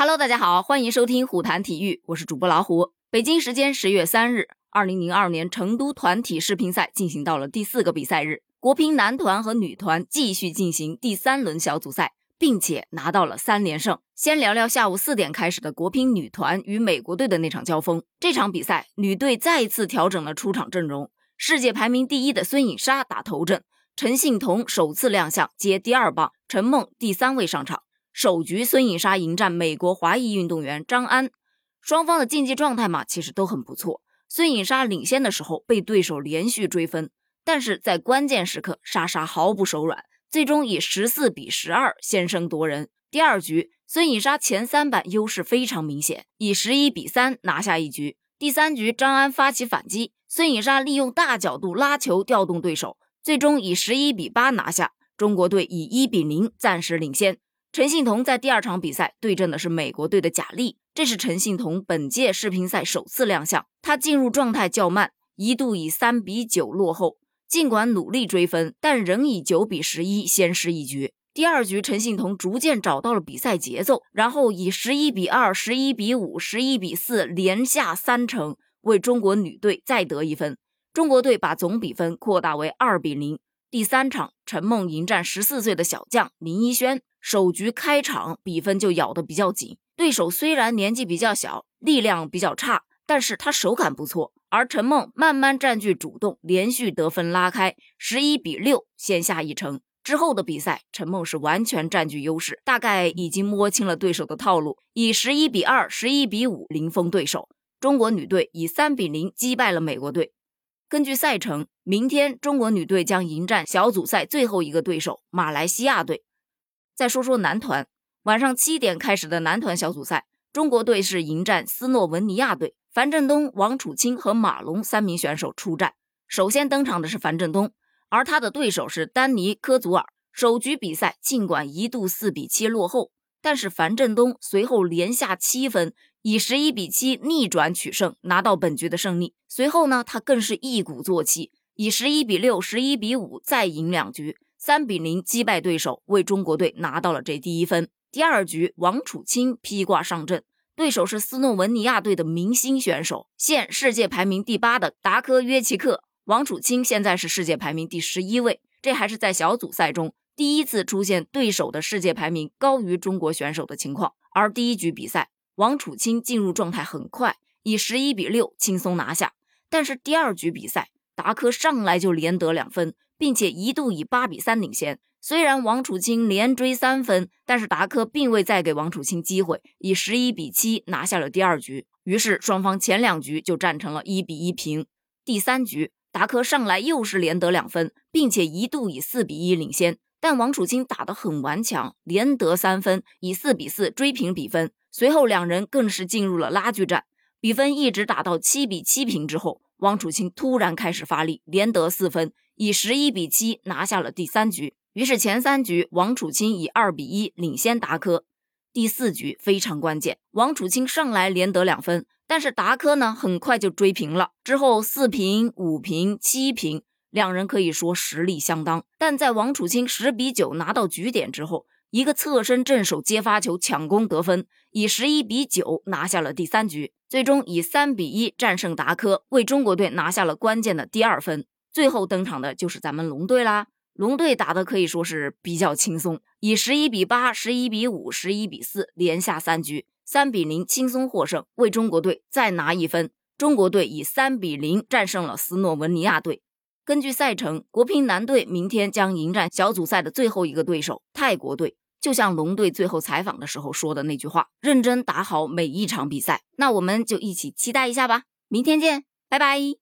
Hello，大家好，欢迎收听虎谈体育，我是主播老虎。北京时间十月三日，二零零二年成都团体世乒赛进行到了第四个比赛日，国乒男团和女团继续进行第三轮小组赛，并且拿到了三连胜。先聊聊下午四点开始的国乒女团与美国队的那场交锋。这场比赛，女队再一次调整了出场阵容，世界排名第一的孙颖莎打头阵，陈幸同首次亮相接第二棒，陈梦第三位上场。首局，孙颖莎迎战美国华裔运动员张安，双方的竞技状态嘛，其实都很不错。孙颖莎领先的时候被对手连续追分，但是在关键时刻，莎莎毫不手软，最终以十四比十二先声夺人。第二局，孙颖莎前三板优势非常明显，以十一比三拿下一局。第三局，张安发起反击，孙颖莎利用大角度拉球调动对手，最终以十一比八拿下。中国队以一比零暂时领先。陈幸同在第二场比赛对阵的是美国队的贾丽，这是陈幸同本届世乒赛首次亮相。他进入状态较慢，一度以三比九落后。尽管努力追分，但仍以九比十一先失一局。第二局，陈幸同逐渐找到了比赛节奏，然后以十一比二、十一比五、十一比四连下三城，为中国女队再得一分。中国队把总比分扩大为二比零。第三场，陈梦迎战十四岁的小将林一轩。首局开场比分就咬得比较紧，对手虽然年纪比较小，力量比较差，但是他手感不错。而陈梦慢慢占据主动，连续得分拉开，十一比六先下一城。之后的比赛，陈梦是完全占据优势，大概已经摸清了对手的套路，以十一比二、十一比五零封对手。中国女队以三比零击败了美国队。根据赛程，明天中国女队将迎战小组赛最后一个对手马来西亚队。再说说男团，晚上七点开始的男团小组赛，中国队是迎战斯洛文尼亚队，樊振东、王楚钦和马龙三名选手出战。首先登场的是樊振东，而他的对手是丹尼科祖尔。首局比赛尽管一度四比七落后，但是樊振东随后连下七分，以十一比七逆转取胜，拿到本局的胜利。随后呢，他更是一鼓作气，以十一比六、十一比五再赢两局。三比零击败对手，为中国队拿到了这第一分。第二局，王楚钦披挂上阵，对手是斯洛文尼亚队的明星选手，现世界排名第八的达科约奇克。王楚钦现在是世界排名第十一位，这还是在小组赛中第一次出现对手的世界排名高于中国选手的情况。而第一局比赛，王楚钦进入状态很快，以十一比六轻松拿下。但是第二局比赛，达科上来就连得两分。并且一度以八比三领先。虽然王楚钦连追三分，但是达科并未再给王楚钦机会，以十一比七拿下了第二局。于是双方前两局就战成了一比一平。第三局，达科上来又是连得两分，并且一度以四比一领先，但王楚钦打得很顽强，连得三分，以四比四追平比分。随后两人更是进入了拉锯战，比分一直打到七比七平之后，王楚钦突然开始发力，连得四分。以十一比七拿下了第三局，于是前三局王楚钦以二比一领先达科。第四局非常关键，王楚钦上来连得两分，但是达科呢很快就追平了。之后四平、五平、七平，两人可以说实力相当。但在王楚钦十比九拿到局点之后，一个侧身正手接发球抢攻得分，以十一比九拿下了第三局，最终以三比一战胜达科，为中国队拿下了关键的第二分。最后登场的就是咱们龙队啦，龙队打的可以说是比较轻松，以十一比八、十一比五、十一比四连下三局，三比零轻松获胜，为中国队再拿一分。中国队以三比零战胜了斯洛文尼亚队。根据赛程，国乒男队明天将迎战小组赛的最后一个对手泰国队。就像龙队最后采访的时候说的那句话：“认真打好每一场比赛。”那我们就一起期待一下吧。明天见，拜拜。